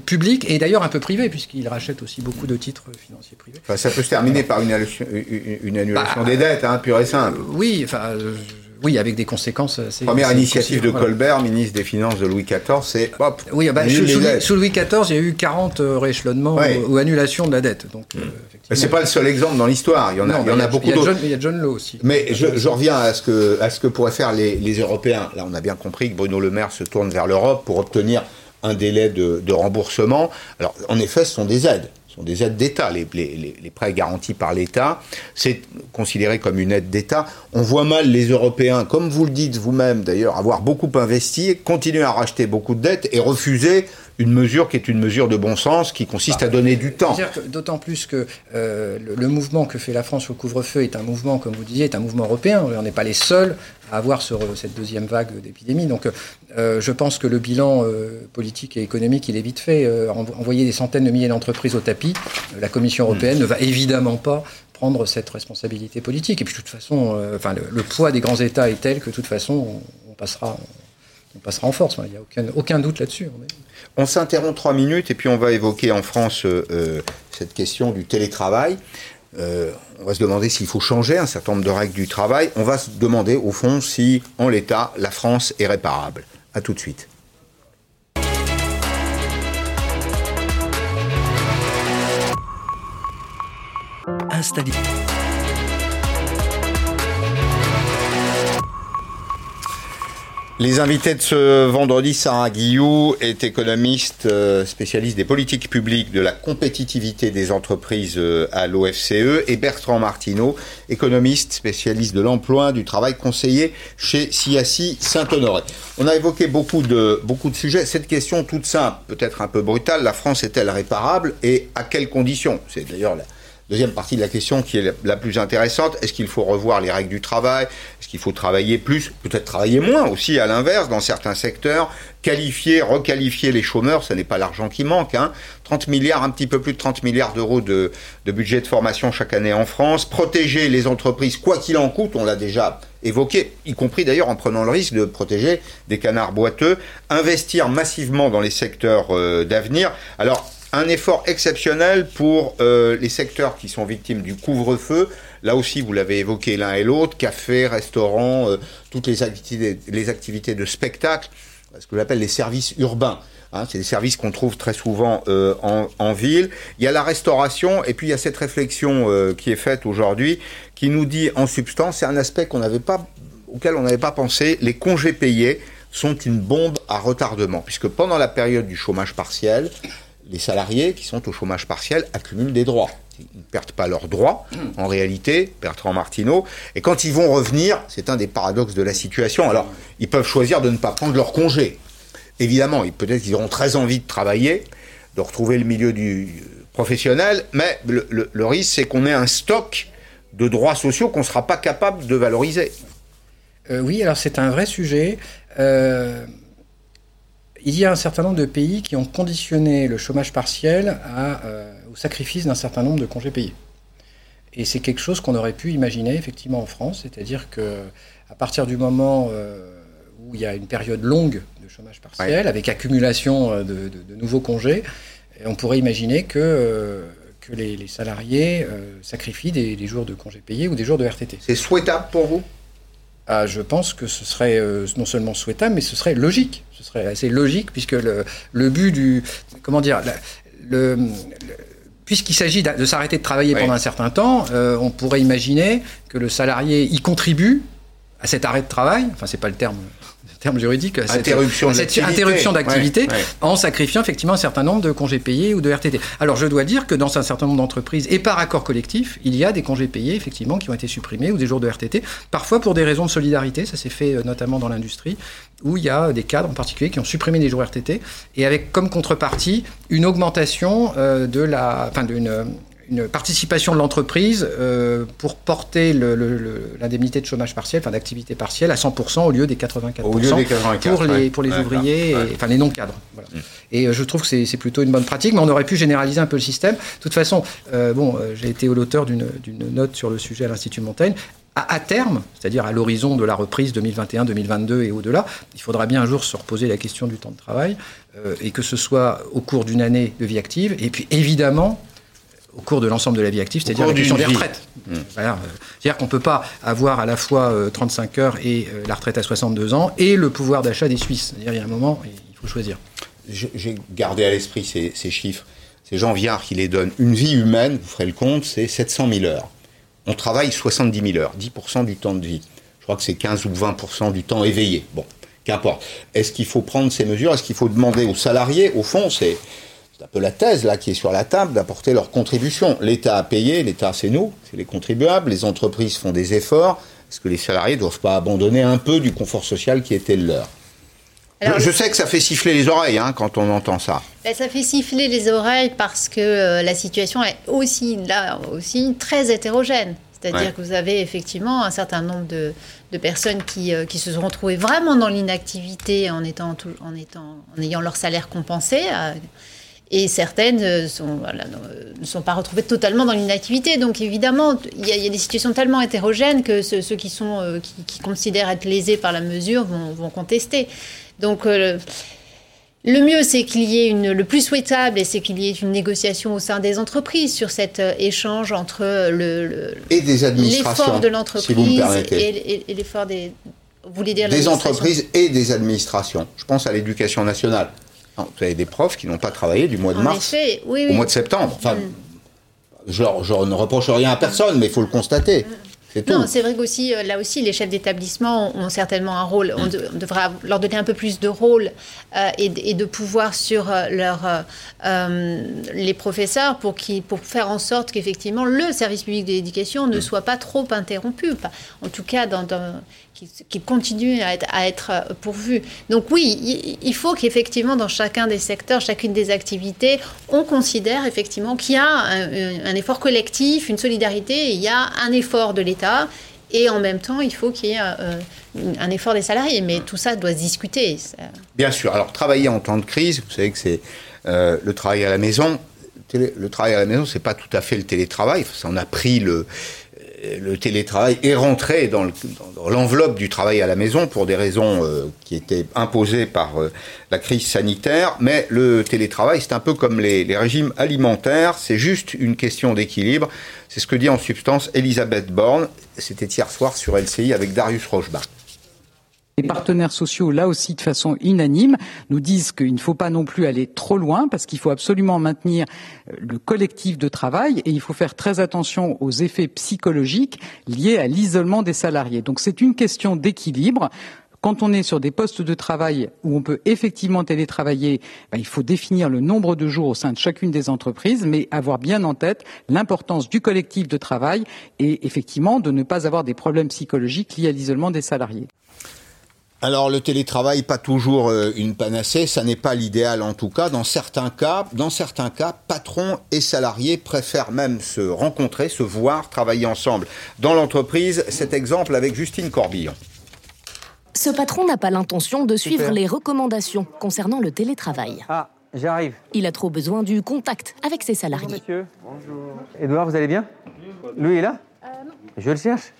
publiques et d'ailleurs un peu privées, puisqu'ils rachètent aussi beaucoup de titres financiers privés. ça peut se terminer par une, annulation, une annulation bah, des dettes, hein, pure et simple. oui, enfin. Oui, avec des conséquences. Première initiative de Colbert, ministre des Finances de Louis XIV, c'est hop. Oui, bah, sous, Louis, XIV, il y a eu 40 euh, rééchelonnements ou, annulations de la dette. Donc, euh, c'est pas le seul exemple dans l'histoire. Il y en a, il y en a, beaucoup d'autres. Il y a John Law aussi. Mais je, reviens à ce que, à ce que pourraient faire les, les, Européens. Là, on a bien compris que Bruno Le Maire se tourne vers l'Europe pour obtenir un délai de, de remboursement. Alors, en effet, ce sont des aides sont des aides d'État, les, prêts garantis par l'État, c'est considéré comme une aide d'État. On voit mal les Européens, comme vous le dites vous-même d'ailleurs, avoir beaucoup investi, continuer à racheter beaucoup de dettes et refuser une mesure qui est une mesure de bon sens, qui consiste à donner du temps. D'autant plus que euh, le, mouvement que fait la France au couvre-feu est un mouvement, comme vous disiez, est un mouvement européen. On n'est pas les seuls à avoir cette deuxième vague d'épidémie. Donc euh, je pense que le bilan euh, politique et économique, il est vite fait. envoyer des centaines de milliers d'entreprises au tapis, la Commission européenne ne va évidemment pas prendre cette responsabilité politique. Et puis de toute façon, enfin, le, poids des grands États est tel que de toute façon, on, passera, on passera en force. Il n'y a aucun, aucun doute là-dessus. On s'interrompt trois minutes et puis on va évoquer en France euh, euh, cette question du télétravail. Euh, on va se demander s'il faut changer un certain nombre de règles du travail. On va se demander au fond si, en l'état, la France est réparable. A tout de suite. Installé. Les invités de ce vendredi, Sarah Guillou est économiste euh, spécialiste des politiques publiques de la compétitivité des entreprises euh, à l'OFCE et Bertrand Martineau, économiste spécialiste de l'emploi, du travail conseiller chez CIACI Saint-Honoré. On a évoqué beaucoup de, beaucoup de sujets. Cette question toute simple, peut-être un peu brutale, la France est-elle réparable et à quelles conditions? C'est d'ailleurs la, Deuxième partie de la question qui est la plus intéressante, est-ce qu'il faut revoir les règles du travail? Est-ce qu'il faut travailler plus Peut-être travailler moins aussi, à l'inverse, dans certains secteurs Qualifier, requalifier les chômeurs, ce n'est pas l'argent qui manque. Hein. 30 milliards, un petit peu plus de 30 milliards d'euros de, budget de formation chaque année en France. Protéger les entreprises, quoi qu'il en coûte, on l'a déjà évoqué, y compris d'ailleurs en prenant le risque de protéger des canards boiteux. Investir massivement dans les secteurs euh, d'avenir. Alors, un effort exceptionnel pour euh, les secteurs qui sont victimes du couvre-feu. Là aussi, vous l'avez évoqué l'un et l'autre, café, restaurant, euh, toutes les activités, les activités de spectacle, ce que j'appelle les services urbains. Hein, c'est des services qu'on trouve très souvent euh, en, ville. Il y a la restauration et puis il y a cette réflexion qui est faite aujourd'hui qui nous dit en substance, c'est un aspect auquel on n'avait pas pensé, les congés payés sont une bombe à retardement, puisque pendant la période du chômage partiel, les salariés qui sont au chômage partiel accumulent des droits. Ils ne perdent pas leurs droits, en réalité, Bertrand Martineau. Et quand ils vont revenir, c'est un des paradoxes de la situation. Alors, ils peuvent choisir de ne pas prendre leur congé. Évidemment, peut-être qu'ils auront très envie de travailler, de retrouver le milieu du professionnel, mais le, risque, c'est qu'on ait un stock de droits sociaux qu'on ne sera pas capable de valoriser. Euh, oui, alors c'est un vrai sujet. Euh, il y a un certain nombre de pays qui ont conditionné le chômage partiel euh, au sacrifice d'un certain nombre de congés payés. Et c'est quelque chose qu'on aurait pu imaginer effectivement en France, c'est-à-dire que à partir du moment euh, où il y a une période longue de chômage partiel, avec accumulation euh, de, nouveaux congés, on pourrait imaginer que, que les, salariés sacrifient des, jours de congés payés ou des jours de RTT. C'est souhaitable pour vous? Ah, je pense que ce serait non seulement souhaitable, mais ce serait logique serait assez logique, puisque le, le but du. Comment dire le, Puisqu'il s'agit de s'arrêter de travailler pendant un certain temps, euh, on pourrait imaginer que le salarié y contribue à cet arrêt de travail. Enfin, c'est pas le terme terme juridique, interruption cette, interruption d'activité en sacrifiant effectivement un certain nombre de congés payés ou de RTT. Alors je dois dire que dans un certain nombre d'entreprises et par accord collectif, il y a des congés payés effectivement qui ont été supprimés ou des jours de RTT, parfois pour des raisons de solidarité, ça s'est fait euh, notamment dans l'industrie, où il y a des cadres en particulier qui ont supprimé des jours RTT et avec comme contrepartie une augmentation euh, de la, enfin d'une une participation de l'entreprise euh, pour porter l'indemnité de chômage partiel, enfin d'activité partielle, à 100% au lieu des 84%, au lieu des 84 pour les, pour les ouvriers, Et, enfin les non-cadres. Mm. Et euh, je trouve que c'est plutôt une bonne pratique, mais on aurait pu généraliser un peu le système. De toute façon, euh, bon, j'ai été l'auteur d'une note sur le sujet à l'Institut Montaigne. À, à, terme, c'est-à-dire à, l'horizon de la reprise 2021, 2022 et au-delà, il faudra bien un jour se reposer la question du temps de travail, et que ce soit au cours d'une année de vie active, et puis évidemment au cours de l'ensemble de la vie active, c'est-à-dire la question des retraites. Mmh. C'est-à-dire qu'on ne peut pas avoir à la fois 35 euh, heures et euh, la retraite à 62 ans et le pouvoir d'achat des Suisses. C'est-à-dire il y a un moment, il faut choisir. J'ai gardé à l'esprit ces, chiffres. C'est Jean Viard qui les donne. Une vie humaine, vous ferez le compte, c'est 700 000 heures. On travaille 70 000 heures, 10% du temps de vie. Je crois que c'est 15 ou 20% du temps éveillé. Bon, qu'importe. Est-ce qu'il faut prendre ces mesures? Est-ce qu'il faut demander aux salariés? Au fond, c'est c'est un peu la thèse là qui est sur la table d'apporter leur contribution. L'État a payé, l'État c'est nous, c'est les contribuables, les entreprises font des efforts. Est-ce que les salariés ne doivent pas abandonner un peu du confort social qui était le leur? Alors, je, je sais que ça fait siffler les oreilles hein, quand on entend ça. Ben, ça fait siffler les oreilles parce que euh, la situation est aussi là aussi très hétérogène. C'est-à-dire Ouais. que vous avez effectivement un certain nombre de, de personnes qui, euh, qui se sont retrouvées vraiment dans l'inactivité en, étant tout- en, étant, en ayant leur salaire compensé. euh, et certaines euh, sont, voilà, ne- sont pas retrouvées totalement dans l'inactivité. Donc évidemment, il y, a- il y a des situations tellement hétérogènes que ceux, ceux qui, sont, euh, qui, qui considèrent être lésés par la mesure vont, vont contester. Donc euh, le mieux, c'est qu'il y ait une, le plus souhaitable, et c'est qu'il y ait une négociation au sein des entreprises sur cet échange entre le, le- Et des administrations, l'effort de l'entreprise et, et- et l'effort des. Vous voulez dire Des entreprises et des administrations. Je pense à l'éducation nationale. Non, vous avez des profs qui n'ont pas travaillé du mois de En mars effet, oui, au mois de septembre. Enfin, Mm. je, je ne reproche rien à personne, mais il faut le constater. C'est tout. Non, c'est vrai qu'aussi, euh, là aussi, les chefs d'établissement ont, certainement un rôle. On, de- on devrait leur donner un peu plus de rôle euh, et, de- et de pouvoir sur euh, leur, euh, les professeurs pour, qui, pour faire en sorte qu'effectivement le service public de l'éducation ne soit pas trop interrompu. En tout cas, dans, dans- qu'il qu'il continue à être, à être euh, pourvu. Donc oui, il, faut qu'effectivement dans chacun des secteurs, chacune des activités, on considère effectivement qu'il y a un, effort collectif, une solidarité, il y a un effort de l'État. Et en même temps, il faut qu'il y ait euh, un effort des salariés. Mais tout ça doit se discuter. Bien sûr. Alors, travailler en temps de crise, vous savez que c'est euh, le travail à la maison. Le travail à la maison, c'est pas tout à fait le télétravail. On a pris le, le télétravail est rentré dans le- dans- dans l'enveloppe du travail à la maison pour des raisons euh, qui étaient imposées par euh, la crise sanitaire. Mais le télétravail, c'est un peu comme les, les régimes alimentaires. C'est juste une question d'équilibre. C'est ce que dit en substance Elisabeth Borne. C'était hier soir sur LCI avec Darius Rochebin. Les partenaires sociaux, là aussi de façon unanime, nous disent qu'il ne faut pas non plus aller trop loin parce qu'il faut absolument maintenir euh, le collectif de travail et il faut faire très attention aux effets psychologiques liés à l'isolement des salariés. Donc c'est une question d'équilibre. Quand on est sur des postes de travail où on peut effectivement télétravailler, ben, il faut définir le nombre de jours au sein de chacune des entreprises, mais avoir bien en tête l'importance du collectif de travail et effectivement de ne pas avoir des problèmes psychologiques liés à l'isolement des salariés. Alors le télétravail, pas toujours euh, une panacée, ça n'est pas l'idéal en tout cas. Dans certains cas, dans certains cas, patrons et salariés préfèrent même se rencontrer, se voir, travailler ensemble dans l'entreprise. Cet exemple avec Justine Corbillon. Ce patron n'a pas l'intention de suivre Super. les recommandations concernant le télétravail. Ah, j'arrive. Il a trop besoin du contact avec ses salariés. Monsieur. Bonjour. Edouard, vous allez bien? Louis est là? Je le cherche.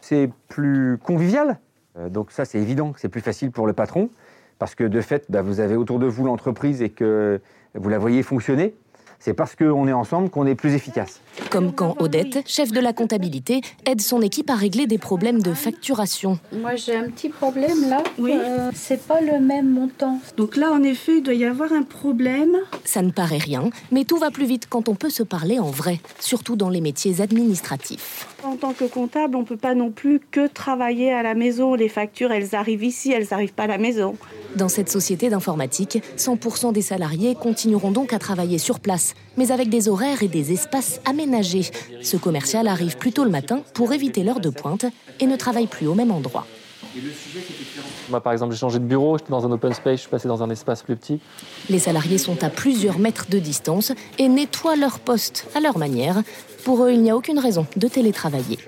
C'est plus convivial? Euh, donc ça, c'est évident c'est plus facile pour le patron, parce que de fait, bah, vous avez autour de vous l'entreprise et que vous la voyez fonctionner. C'est parce qu'on est ensemble qu'on est plus efficace. Comme quand Odette, chef de la comptabilité, aide son équipe à régler des problèmes de facturation. Moi, j'ai un petit problème là. Oui. c'est pas le même montant. Donc là, en effet, il doit y avoir un problème. Ça ne paraît rien, mais tout va plus vite quand on peut se parler en vrai, surtout dans les métiers administratifs. En tant que comptable, on peut pas non plus que travailler à la maison. Les factures, elles arrivent ici, elles n'arrivent pas à la maison. Dans cette société d'informatique, 100% des salariés continueront donc à travailler sur place, mais avec des horaires et des espaces aménagés. Ce commercial arrive plus tôt le matin pour éviter l'heure de pointe et ne travaille plus au même endroit. Moi, par exemple, j'ai changé de bureau, j'étais dans un open space, je suis passé dans un espace plus petit. Les salariés sont à plusieurs mètres de distance et nettoient leur poste à leur manière. Pour eux, il n'y a aucune raison de télétravailler.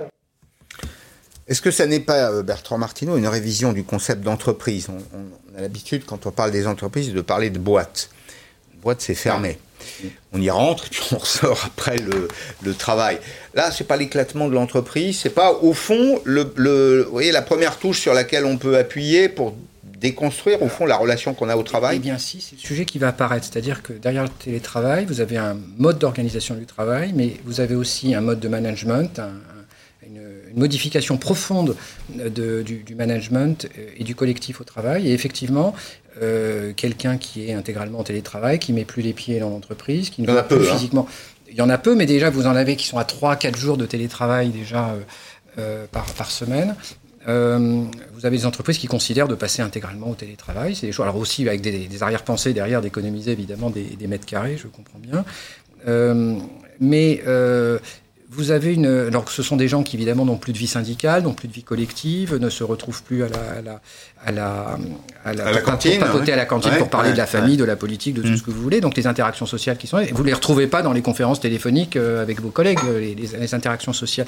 Est-ce que ça n'est pas, euh, Bertrand Martineau, une révision du concept d'entreprise? On, on a l'habitude, quand on parle des entreprises, de parler de boîte. Une boîte, c'est fermé. On y rentre et puis on ressort après le, travail. Là, c'est pas l'éclatement de l'entreprise, c'est pas au fond le, voyez, la première touche sur laquelle on peut appuyer pour déconstruire au fond la relation qu'on a au travail. Eh bien, si, c'est le sujet qui va apparaître. C'est-à-dire que derrière le télétravail, vous avez un mode d'organisation du travail, mais vous avez aussi un mode de management, un- un- une, modification profonde de- du, du management et du collectif au travail. Et effectivement, euh, quelqu'un qui est intégralement en télétravail, qui met plus les pieds dans l'entreprise, qui ne va peu, plus hein. physiquement. Il y en a peu, mais déjà, vous en avez qui sont à 3-4 jours de télétravail déjà euh, euh, par, par semaine. Euh, vous avez des entreprises qui considèrent de passer intégralement au télétravail. C'est des choses, alors aussi avec des, des arrière-pensées derrière, d'économiser évidemment des, des mètres carrés, je comprends bien. Euh, mais euh, vous avez une. Alors que ce sont des gens qui, évidemment, n'ont plus de vie syndicale, n'ont plus de vie collective, ne se retrouvent plus à la, à la, à la, à la, cantine. Pour papoter à la cantine pour parler de la famille, de la politique, de tout Mm. ce que vous voulez. Donc les interactions sociales qui sont vous ne les retrouvez pas dans les conférences téléphoniques euh, avec vos collègues, euh, les, interactions sociales.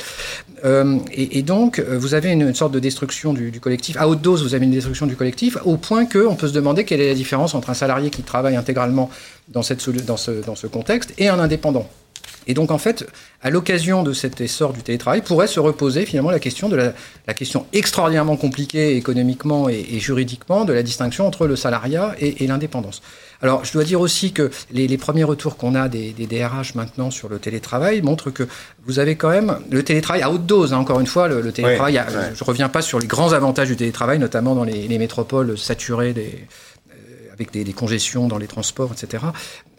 Euh, et, et donc, vous avez une, une sorte de destruction du, du collectif. À haute dose, vous avez une destruction du collectif, au point qu'on peut se demander quelle est la différence entre un salarié qui travaille intégralement dans, cette, dans, ce, dans ce contexte et un indépendant. Et donc, en fait, à l'occasion de cet essor du télétravail, pourrait se reposer finalement la question de la, la question extraordinairement compliquée économiquement et, et juridiquement de la distinction entre le salariat et, et l'indépendance. Alors, je dois dire aussi que les, les premiers retours qu'on a des, des DRH maintenant sur le télétravail montrent que vous avez quand même le télétravail à haute dose. hein, encore une fois, le, le télétravail, Ouais, a- ouais. je ne reviens pas sur les grands avantages du télétravail, notamment dans les, les métropoles saturées des, avec des, des congestions dans les transports, etc.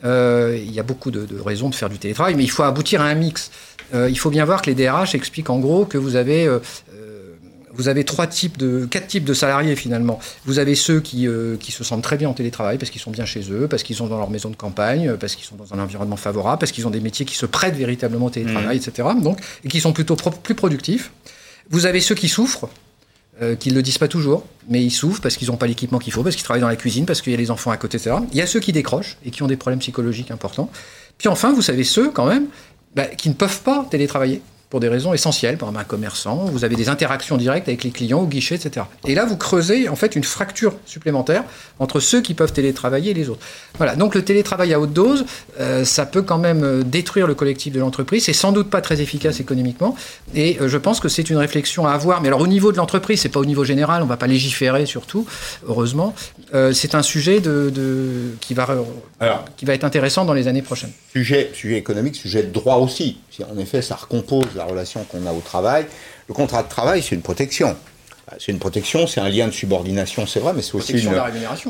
Euh, il y a beaucoup de, de raisons de faire du télétravail, mais il faut aboutir à un mix. Euh, il faut bien voir que les DRH expliquent en gros que vous avez euh, vous avez trois types de quatre types de salariés finalement. Vous avez ceux qui, euh, qui se sentent très bien en télétravail parce qu'ils sont bien chez eux, parce qu'ils sont dans leur maison de campagne, parce qu'ils sont dans un environnement favorable, parce qu'ils ont des métiers qui se prêtent véritablement au télétravail, etc. Donc et qui sont plutôt pro- plus productifs. Vous avez ceux qui souffrent, euh, qui ne le disent pas toujours, mais ils souffrent parce qu'ils n'ont pas l'équipement qu'il faut, parce qu'ils travaillent dans la cuisine, parce qu'il y a les enfants à côté, etc. Il y a ceux qui décrochent et qui ont des problèmes psychologiques importants. Puis enfin, vous savez ceux quand même bah, qui ne peuvent pas télétravailler pour des raisons essentielles, par exemple un commerçant, vous avez des interactions directes avec les clients au guichet, etc. Et là, vous creusez en fait une fracture supplémentaire entre ceux qui peuvent télétravailler et les autres. Voilà, donc le télétravail à haute dose, euh, ça peut quand même euh, détruire le collectif de l'entreprise, c'est sans doute pas très efficace économiquement, et euh, je pense que c'est une réflexion à avoir, mais alors au niveau de l'entreprise, c'est pas au niveau général, on va pas légiférer surtout, heureusement, Euh, c'est un sujet de, de- qui, va, Alors. qui va être intéressant dans les années prochaines. Sujet, sujet économique, sujet de droit aussi. Si en effet, ça recompose la relation qu'on a au travail. Le contrat de travail, c'est une protection. C'est une protection, c'est un lien de subordination, c'est vrai, mais c'est aussi une,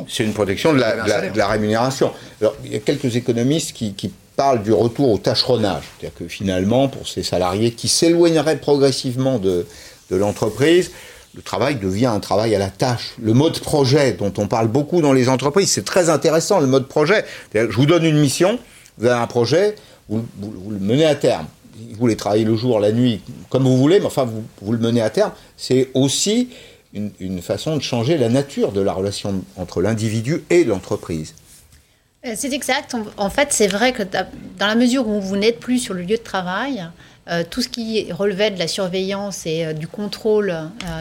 c'est protection de la, de la- de la rémunération. Alors, il y a quelques économistes qui, qui parlent du retour au tâcheronnage. C'est-à-dire que finalement, pour ces salariés qui s'éloigneraient progressivement de, de l'entreprise, le travail devient un travail à la tâche. Le mode projet dont on parle beaucoup dans les entreprises, c'est très intéressant, le mode projet. Je vous donne une mission, vous avez un projet, vous, vous- vous le menez à terme. Vous voulez travailler le jour, la nuit, comme vous voulez, mais enfin, vous, vous le menez à terme. C'est aussi une, façon de changer la nature de la relation entre l'individu et l'entreprise. Euh, C'est exact. En- fait, c'est vrai que da- dans la mesure où vous n'êtes plus sur le lieu de travail, euh, tout ce qui relevait de la surveillance et euh, du contrôle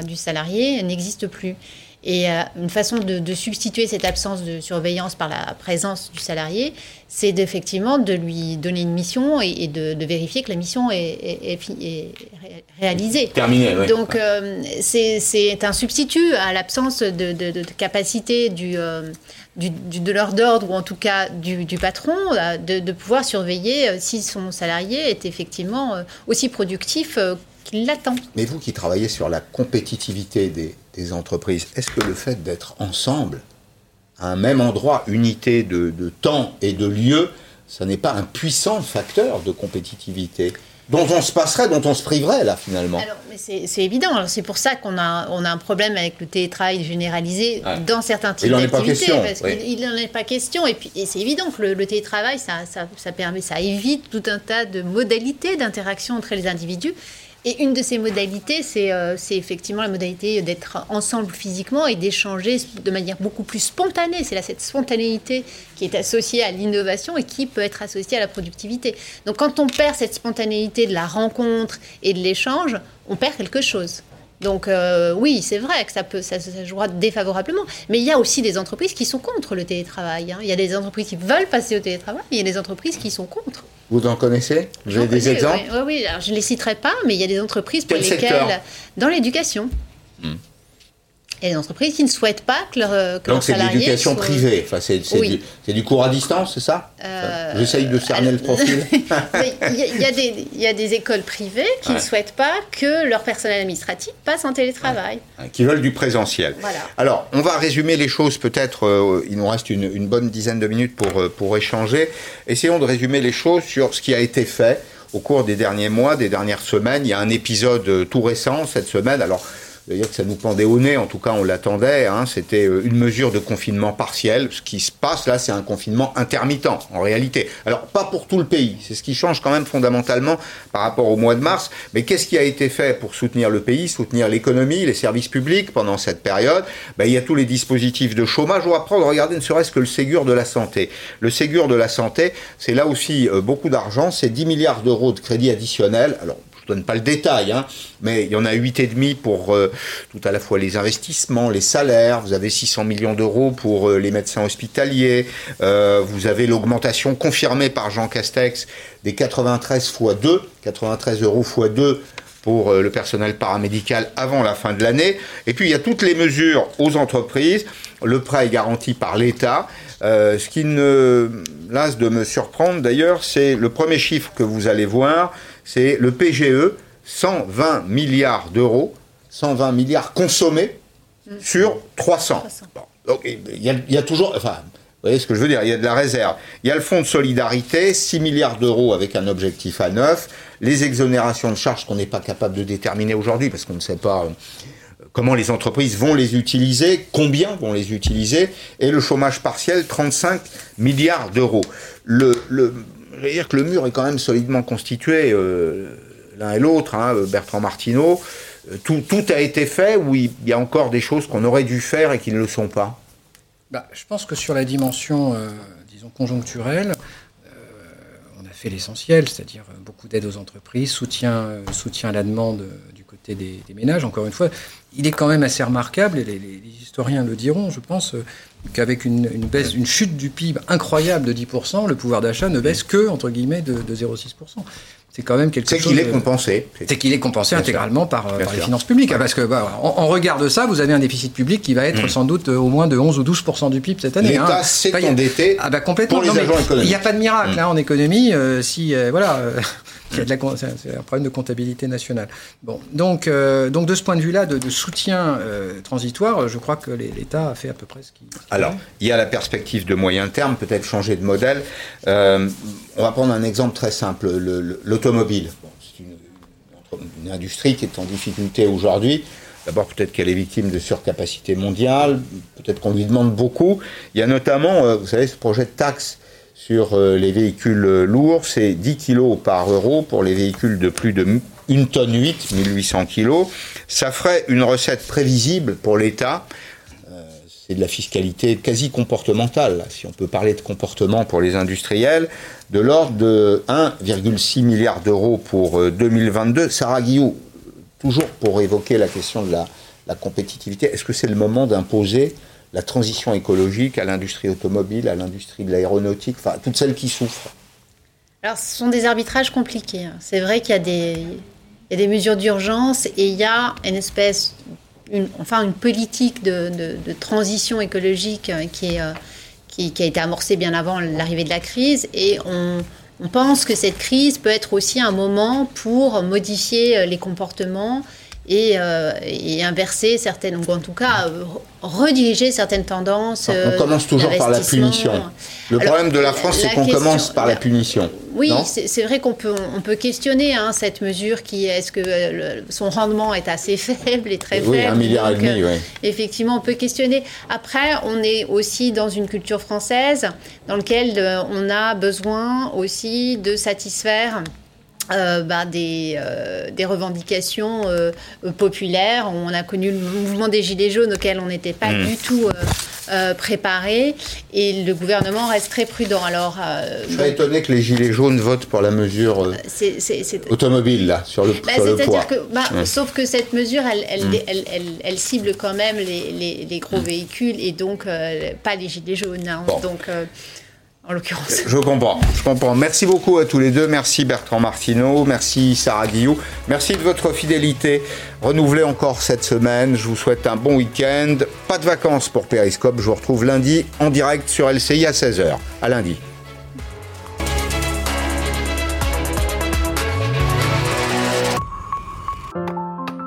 du salarié n'existe plus. Et euh, une façon de, de substituer cette absence de surveillance par la présence du salarié, c'est d'effectivement de lui donner une mission et, et de, de vérifier que la mission est, est- est fi- est ré- réalisée. Terminée, oui. Donc euh, c'est un substitut à l'absence de, de- de capacité du, euh, du, du donneur d'ordre ou en tout cas du, du patron de, de pouvoir surveiller si son salarié est effectivement aussi productif qu'il l'attend. Mais vous qui travaillez sur la compétitivité des, des entreprises, est-ce que le fait d'être ensemble, à un même endroit, unité de, de temps et de lieu, ça n'est pas un puissant facteur de compétitivité dont on se passerait, dont on se priverait là finalement Alors, c'est évident. C'est pour ça qu'on a, on a un problème avec le télétravail généralisé Ouais. dans certains types Il en est pas d'activités. oui. qu'il n'en est pas question. Et puis, c'est évident que le, le télétravail, ça, ça, ça permet, ça évite tout un tas de modalités d'interaction entre les individus. Et une de ces modalités, c'est euh, c'est effectivement la modalité d'être ensemble physiquement et d'échanger de manière beaucoup plus spontanée. C'est là cette spontanéité qui est associée à l'innovation et qui peut être associée à la productivité. Donc quand on perd cette spontanéité de la rencontre et de l'échange, on perd quelque chose. Donc euh, oui, c'est vrai que ça peut, ça, ça jouera défavorablement. Mais il y a aussi des entreprises qui sont contre le télétravail. hein. Il y a des entreprises qui veulent passer au télétravail, mais il y a des entreprises qui sont contre. Vous en connaissez? Vous avez des exemples? Oui, oui, oui. Alors, je ne les citerai pas, mais il y a des entreprises pour Quel lesquelles, dans l'éducation, Hmm. Il y a des entreprises qui ne souhaitent pas que, leur, que Donc c'est de l'éducation soient- privée, enfin, c'est c'est Oui. du, c'est du cours à distance, c'est ça Euh, J'essaye de cerner le profil. Mais Il y, y y a des écoles privées qui Ouais. ne souhaitent pas que leur personnel administratif passe en télétravail. qui veulent du présentiel. Voilà. Alors, on va résumer les choses peut-être, euh, il nous reste une, une bonne dizaine de minutes pour, euh, pour échanger. Essayons de résumer les choses sur ce qui a été fait au cours des derniers mois, des dernières semaines. Il y a un épisode euh, tout récent cette semaine. Alors, C'est-à-dire que ça nous pendait au nez, en tout cas on l'attendait, hein. c'était euh, une mesure de confinement partiel. Ce qui se passe là, c'est un confinement intermittent en réalité. Alors pas pour tout le pays, c'est ce qui change quand même fondamentalement par rapport au mois de mars. Mais qu'est-ce qui a été fait pour soutenir le pays, soutenir l'économie, les services publics pendant cette période? Ben, Il y a tous les dispositifs de chômage. On va prendre, regardez, ne serait-ce que le Ségur de la santé. Le Ségur de la santé, c'est là aussi euh, beaucoup d'argent, c'est 10 milliards d'euros de crédits additionnels. Alors donne pas le détail, hein, mais il y en a 8,5 pour euh, tout à la fois les investissements, les salaires, vous avez 600 millions d'euros pour euh, les médecins hospitaliers, euh, vous avez l'augmentation confirmée par Jean Castex des 93 x 2, 93 euros x 2 pour le personnel paramédical avant la fin de l'année. Et puis il y a toutes les mesures aux entreprises. Le prêt est garanti par l'État. ce qui ne lasse de me surprendre d'ailleurs, c'est le premier chiffre que vous allez voir, c'est le PGE, 120 milliards d'euros, 120 milliards consommés sur 300. il, y a, toujours, enfin, vous voyez ce que je veux dire, il y a de la réserve. Il y a le fonds de solidarité, 6 milliards d'euros avec un objectif à 9, les exonérations de charges qu'on n'est pas capable de déterminer aujourd'hui parce qu'on ne sait pas euh, comment les entreprises vont les utiliser, combien vont les utiliser, et le chômage partiel, 35 milliards d'euros. Le, le, dire que le mur est quand même solidement constitué, euh, l'un et l'autre, hein, Bertrand Martineau. Euh, tout, a été fait ou il y a encore des choses qu'on aurait dû faire et qui ne le sont pas? Bah, Je pense que sur la dimension, euh, disons, conjoncturelle, on a fait l'essentiel, c'est-à-dire beaucoup d'aide aux entreprises, soutien, soutien à la demande du côté des, ménages. Encore une fois, il est quand même assez remarquable, et les, historiens le diront, je pense, qu'avec une, baisse, une chute du PIB incroyable de 10%, le pouvoir d'achat ne baisse que, entre guillemets, de, 0,6%. C'est quand même quelque chose. C'est qu'il est compensé. C'est qu'il est compensé intégralement par, les finances publiques. parce que, bah, en, regard de ça, vous avez un déficit public qui va être mm. sans doute au moins de 11 ou 12% du PIB cette année. L'État hein. s'est endetté ah, bah, complètement. pour les agents économiques. Il n'y a pas de miracle mm. hein, en économie. Euh, si, euh, voilà. C'est un problème de comptabilité nationale. Bon, donc, euh, donc de ce point de vue-là, de, soutien euh, transitoire, je crois que l'État a fait à peu près ce qu'il. Alors, il y a la perspective de moyen terme, peut-être changer de modèle. Euh, on va prendre un exemple très simple l'automobile. c'est une, industrie qui est en difficulté aujourd'hui. D'abord, peut-être qu'elle est victime de surcapacité mondiale, peut-être qu'on lui demande beaucoup. Il y a notamment, vous savez, ce projet de taxe sur euh, les véhicules lourds, c'est 10 kg par euro pour les véhicules de plus de 1 tonne 8, 1800 kg. Ça ferait une recette prévisible pour l'État. Euh, c'est de la fiscalité quasi comportementale, si on peut parler de comportement pour les industriels, de l'ordre de 1,6 milliard d'euros pour 2022. Euh, Sarah Guillou, toujours pour évoquer la question de la, la compétitivité, est-ce que c'est le moment d'imposer la transition écologique à l'industrie automobile, à l'industrie de l'aéronautique, enfin toutes celles qui souffrent Alors ce sont des arbitrages compliqués. Hein. C'est vrai qu'il y a des, mesures d'urgence et il y a une espèce, enfin une politique de, transition écologique euh, euh, qui, a été amorcée bien avant l'arrivée de la crise et on, on pense que cette crise peut être aussi un moment pour modifier euh, les comportements euh, et, inverser certaines, ou en tout cas euh, rediriger certaines tendances. on euh, commence toujours par la punition. Le problème de la France, c'est qu'on commence par la punition. Oui, c'est vrai qu'on peut, on peut questionner hein, cette mesure qui est-ce que son rendement est assez faible et très faible. Oui, un milliard et demi, oui. Effectivement, on peut questionner. Après, on est aussi dans une culture française dans laquelle on a besoin aussi de satisfaire euh, bah, des, euh, des, revendications euh, populaires. On a connu le mouvement des Gilets jaunes auquel on n'était pas mm. du tout préparé et le gouvernement reste très prudent. Alors, Je serais étonné que les Gilets jaunes votent pour la mesure automobile, là, sur le, bah, sur poids. Que, bah, Sauf que cette mesure, elle, elle, mm. elle, elle cible quand même les, les, gros mm. véhicules et donc pas les Gilets jaunes. Hein. Donc, Je comprends, je comprends. Merci beaucoup à tous les deux. Merci Bertrand Martineau, merci Sarah Guillou. Merci de votre fidélité renouvelée encore cette semaine. Je vous souhaite un bon week-end. Pas de vacances pour Periscope. Je vous retrouve lundi en direct sur LCI à 16h. À lundi.